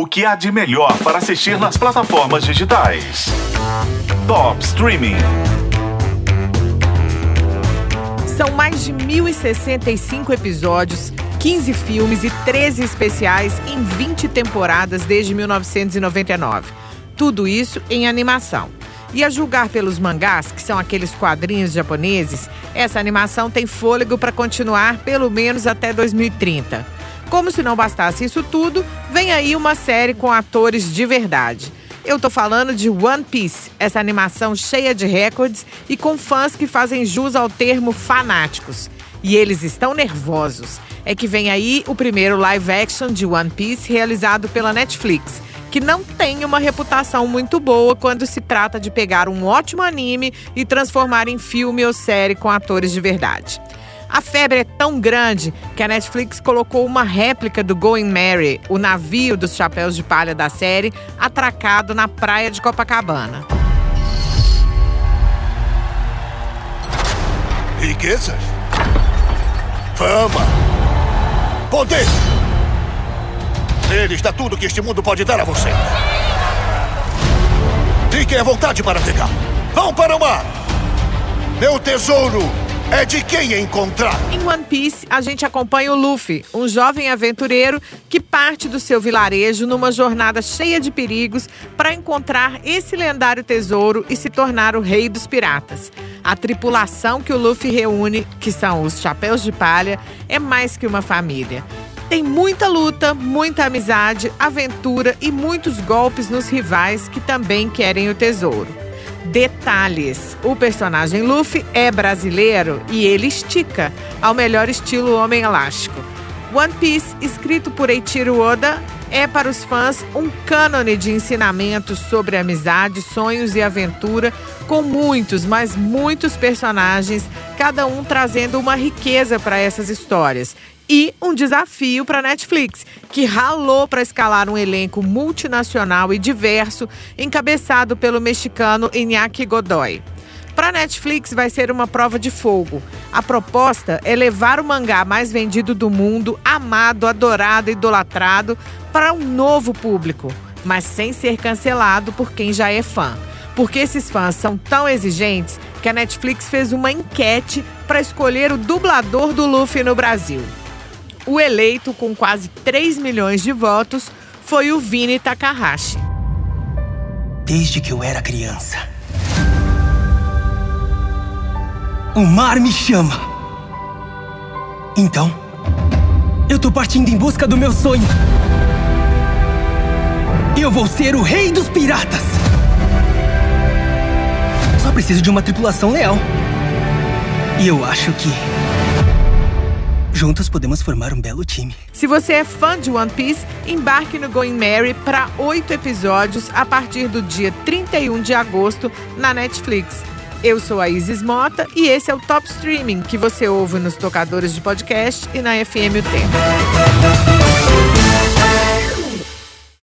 O que há de melhor para assistir nas plataformas digitais? Top Streaming. São mais de 1.065 episódios, 15 filmes e 13 especiais em 20 temporadas desde 1999. Tudo isso em animação. E a julgar pelos mangás, que são aqueles quadrinhos japoneses, essa animação tem fôlego para continuar pelo menos até 2030. Como se não bastasse isso tudo, vem aí uma série com atores de verdade. Eu tô falando de One Piece, essa animação cheia de recordes e com fãs que fazem jus ao termo fanáticos. E eles estão nervosos. É que vem aí o primeiro live action de One Piece realizado pela Netflix que não tem uma reputação muito boa quando se trata de pegar um ótimo anime e transformar em filme ou série com atores de verdade. A febre é tão grande que a Netflix colocou uma réplica do Going Mary, o navio dos chapéus de palha da série, atracado na praia de Copacabana. Riquezas? Fama? Poder? Eles dá tudo que este mundo pode dar a você. Fiquem à vontade para pegar. Vão para o mar! Meu tesouro é de quem encontrar. Em One Piece, a gente acompanha o Luffy, um jovem aventureiro que parte do seu vilarejo numa jornada cheia de perigos para encontrar esse lendário tesouro e se tornar o rei dos piratas. A tripulação que o Luffy reúne, que são os Chapéus de Palha, é mais que uma família. Tem muita luta, muita amizade, aventura e muitos golpes nos rivais que também querem o tesouro. Detalhes: o personagem Luffy é brasileiro e ele estica, ao melhor estilo Homem Elástico. One Piece, escrito por Eiichiro Oda, é para os fãs um cânone de ensinamentos sobre amizade, sonhos e aventura, com muitos, mas muitos personagens, cada um trazendo uma riqueza para essas histórias e um desafio para a Netflix, que ralou para escalar um elenco multinacional e diverso, encabeçado pelo mexicano Iñaki Godoy. Para Netflix vai ser uma prova de fogo. A proposta é levar o mangá mais vendido do mundo, amado, adorado, idolatrado, para um novo público, mas sem ser cancelado por quem já é fã. Porque esses fãs são tão exigentes que a Netflix fez uma enquete para escolher o dublador do Luffy no Brasil. O eleito, com quase 3 milhões de votos, foi o Vini Takahashi. Desde que eu era criança, o mar me chama. Então, eu tô partindo em busca do meu sonho. Eu vou ser o rei dos piratas. Só preciso de uma tripulação leal. E eu acho que Juntos podemos formar um belo time. Se você é fã de One Piece, embarque no Going Mary para oito episódios a partir do dia 31 de agosto na Netflix. Eu sou a Isis Mota e esse é o Top Streaming que você ouve nos tocadores de podcast e na FM O Tempo.